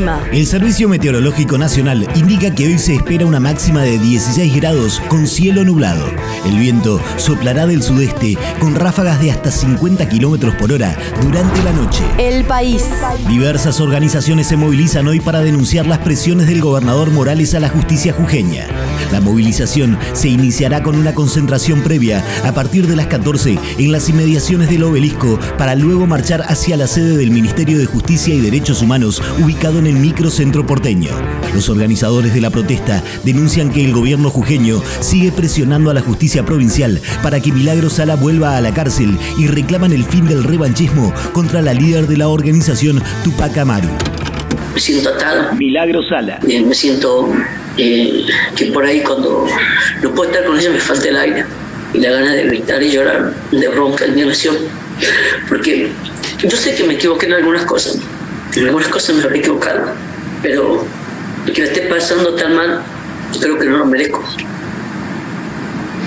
El clima. El Servicio Meteorológico Nacional indica que hoy se espera una máxima de 16 grados con cielo nublado. El viento soplará del sudeste con ráfagas de hasta 50 kilómetros por hora durante la noche. El país. Diversas organizaciones se movilizan hoy para denunciar las presiones del gobernador Morales a la justicia jujeña. La movilización se iniciará con una concentración previa a partir de las 14 en las inmediaciones del obelisco para luego marchar hacia la sede del Ministerio de Justicia y Derechos Humanos ubicado en el microcentro porteño. Los organizadores de la protesta denuncian que el gobierno jujeño sigue presionando a la justicia provincial para que Milagro Sala vuelva a la cárcel y reclaman el fin del revanchismo contra la líder de la organización Tupac Amaru. Me siento atado. Milagro Sala. Eh, me siento eh, que por ahí cuando no puedo estar con ella me falta el aire y la gana de gritar y llorar de bronca, de indignación. Porque yo sé que me equivoqué en algunas cosas, algunas cosas me habré equivocado, pero que me esté pasando tan mal, creo que no lo merezco.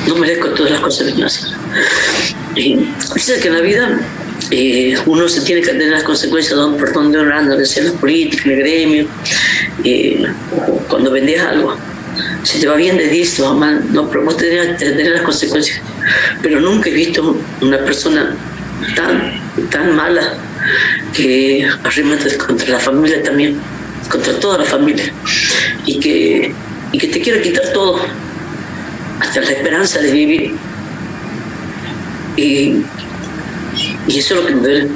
No merezco todas las cosas que me hacen. Y dice que en la vida eh, uno se tiene que tener las consecuencias de por donde uno anda, sea en la política, en el gremio, eh, cuando vendes algo. Si te va bien, de dices, va mal, no, pero vos tenés tener las consecuencias. Pero nunca he visto una persona tan, tan mala que arremete contra la familia también, contra toda la familia, y que, y que te quiere quitar todo, hasta la esperanza de vivir. Y, y eso es lo que me duele.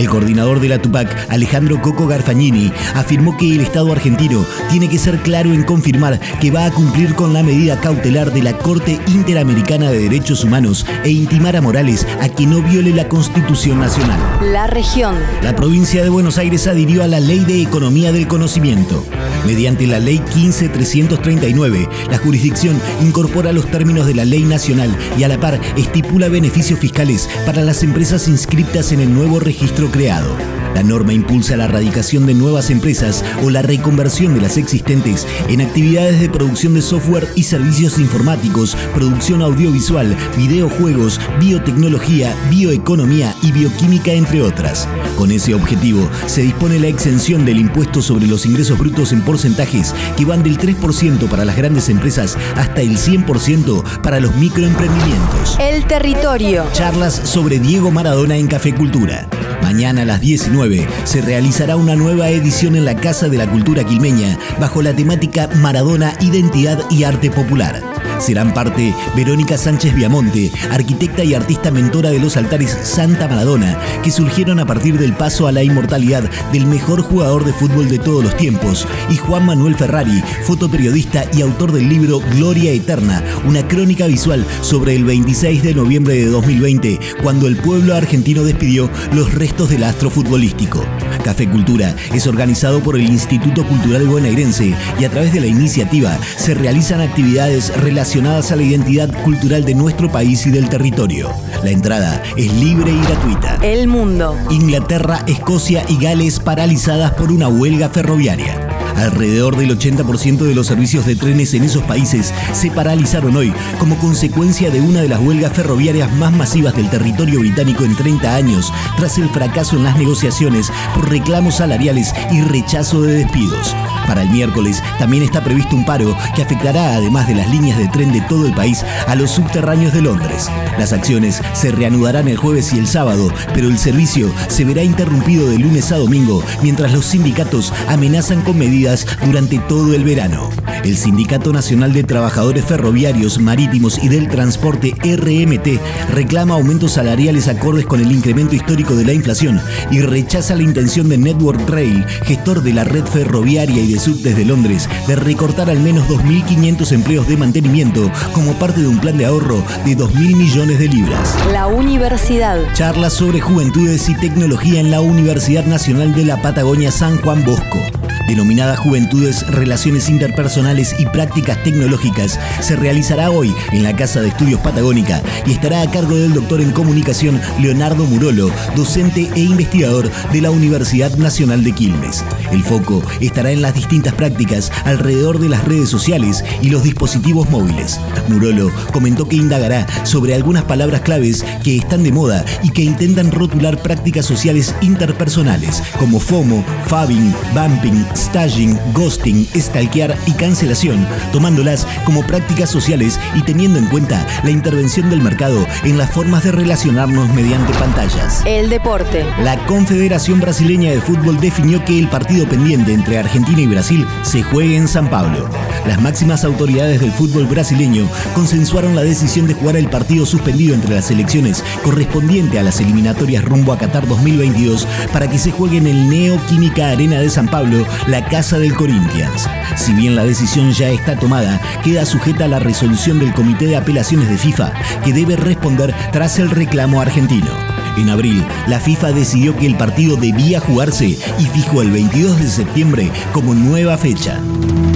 El coordinador de la Tupac, Alejandro Coco Garfagnini, afirmó que el Estado argentino tiene que ser claro en confirmar que va a cumplir con la medida cautelar de la Corte Interamericana de Derechos Humanos e intimar a Morales a que no viole la Constitución Nacional. La región. La provincia de Buenos Aires adhirió a la Ley de Economía del Conocimiento. Mediante la Ley 15339, la jurisdicción incorpora los términos de la ley nacional y a la par estipula beneficios fiscales para las empresas inscritas en el nuevo registro creado. La norma impulsa la erradicación de nuevas empresas o la reconversión de las existentes en actividades de producción de software y servicios informáticos, producción audiovisual, videojuegos, biotecnología, bioeconomía y bioquímica, entre otras. Con ese objetivo, se dispone la exención del impuesto sobre los ingresos brutos en porcentajes que van del 3% para las grandes empresas hasta el 100% para los microemprendimientos. El territorio. Charlas sobre Diego Maradona en Café Cultura. Mañana a las 19 se realizará una nueva edición en la Casa de la Cultura Quilmeña bajo la temática Maradona, Identidad y Arte Popular. Serán parte Verónica Sánchez Viamonte, arquitecta y artista mentora de los altares Santa Maradona, que surgieron a partir del paso a la inmortalidad del mejor jugador de fútbol de todos los tiempos, y Juan Manuel Ferrari, fotoperiodista y autor del libro Gloria Eterna, una crónica visual sobre el 26 de noviembre de 2020, cuando el pueblo argentino despidió los restos del astro futbolístico. Café Cultura es organizado por el Instituto Cultural Bonaerense y a través de la iniciativa se realizan actividades relacionadas a la identidad cultural de nuestro país y del territorio. La entrada es libre y gratuita. El mundo. Inglaterra, Escocia y Gales paralizadas por una huelga ferroviaria. Alrededor del 80% de los servicios de trenes en esos países se paralizaron hoy como consecuencia de una de las huelgas ferroviarias más masivas del territorio británico en 30 años, tras el fracaso en las negociaciones por reclamos salariales y rechazo de despidos. Para el miércoles también está previsto un paro que afectará, además de las líneas de tren de todo el país, a los subterráneos de Londres. Las acciones se reanudarán el jueves y el sábado, pero el servicio se verá interrumpido de lunes a domingo, mientras los sindicatos amenazan con medidas durante todo el verano. El Sindicato Nacional de Trabajadores Ferroviarios, Marítimos y del Transporte RMT reclama aumentos salariales acordes con el incremento histórico de la inflación y rechaza la intención de Network Rail, gestor de la red ferroviaria y de subtes de Londres, de recortar al menos 2.500 empleos de mantenimiento como parte de un plan de ahorro de 2.000 millones de libras. La universidad. Charlas sobre juventudes y tecnología en la Universidad Nacional de la Patagonia San Juan Bosco. Denominada Juventudes, Relaciones Interpersonales y Prácticas Tecnológicas, se realizará hoy en la Casa de Estudios Patagónica y estará a cargo del doctor en comunicación Leonardo Murolo, docente e investigador de la Universidad Nacional de Quilmes. El foco estará en las distintas prácticas alrededor de las redes sociales y los dispositivos móviles. Murolo comentó que indagará sobre algunas palabras claves que están de moda y que intentan rotular prácticas sociales interpersonales como FOMO, fabbing, bumping, staging, ghosting, stalkear y cancelación, tomándolas como prácticas sociales y teniendo en cuenta la intervención del mercado en las formas de relacionarnos mediante pantallas. El deporte. La Confederación Brasileña de Fútbol definió que el partido pendiente entre Argentina y Brasil se juegue en San Pablo. Las máximas autoridades del fútbol brasileño consensuaron la decisión de jugar el partido suspendido entre las elecciones correspondiente a las eliminatorias rumbo a Qatar 2022 para que se juegue en el Neoquímica Arena de San Pablo, la casa del Corinthians. Si bien la decisión ya está tomada, queda sujeta a la resolución del Comité de Apelaciones de FIFA, que debe responder tras el reclamo argentino. En abril, la FIFA decidió que el partido debía jugarse y fijó el 22 de septiembre como nueva fecha.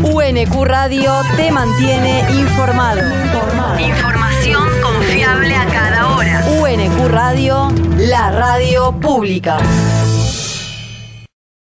UNQ Radio te mantiene informado. Información confiable a cada hora. UNQ Radio, la radio pública.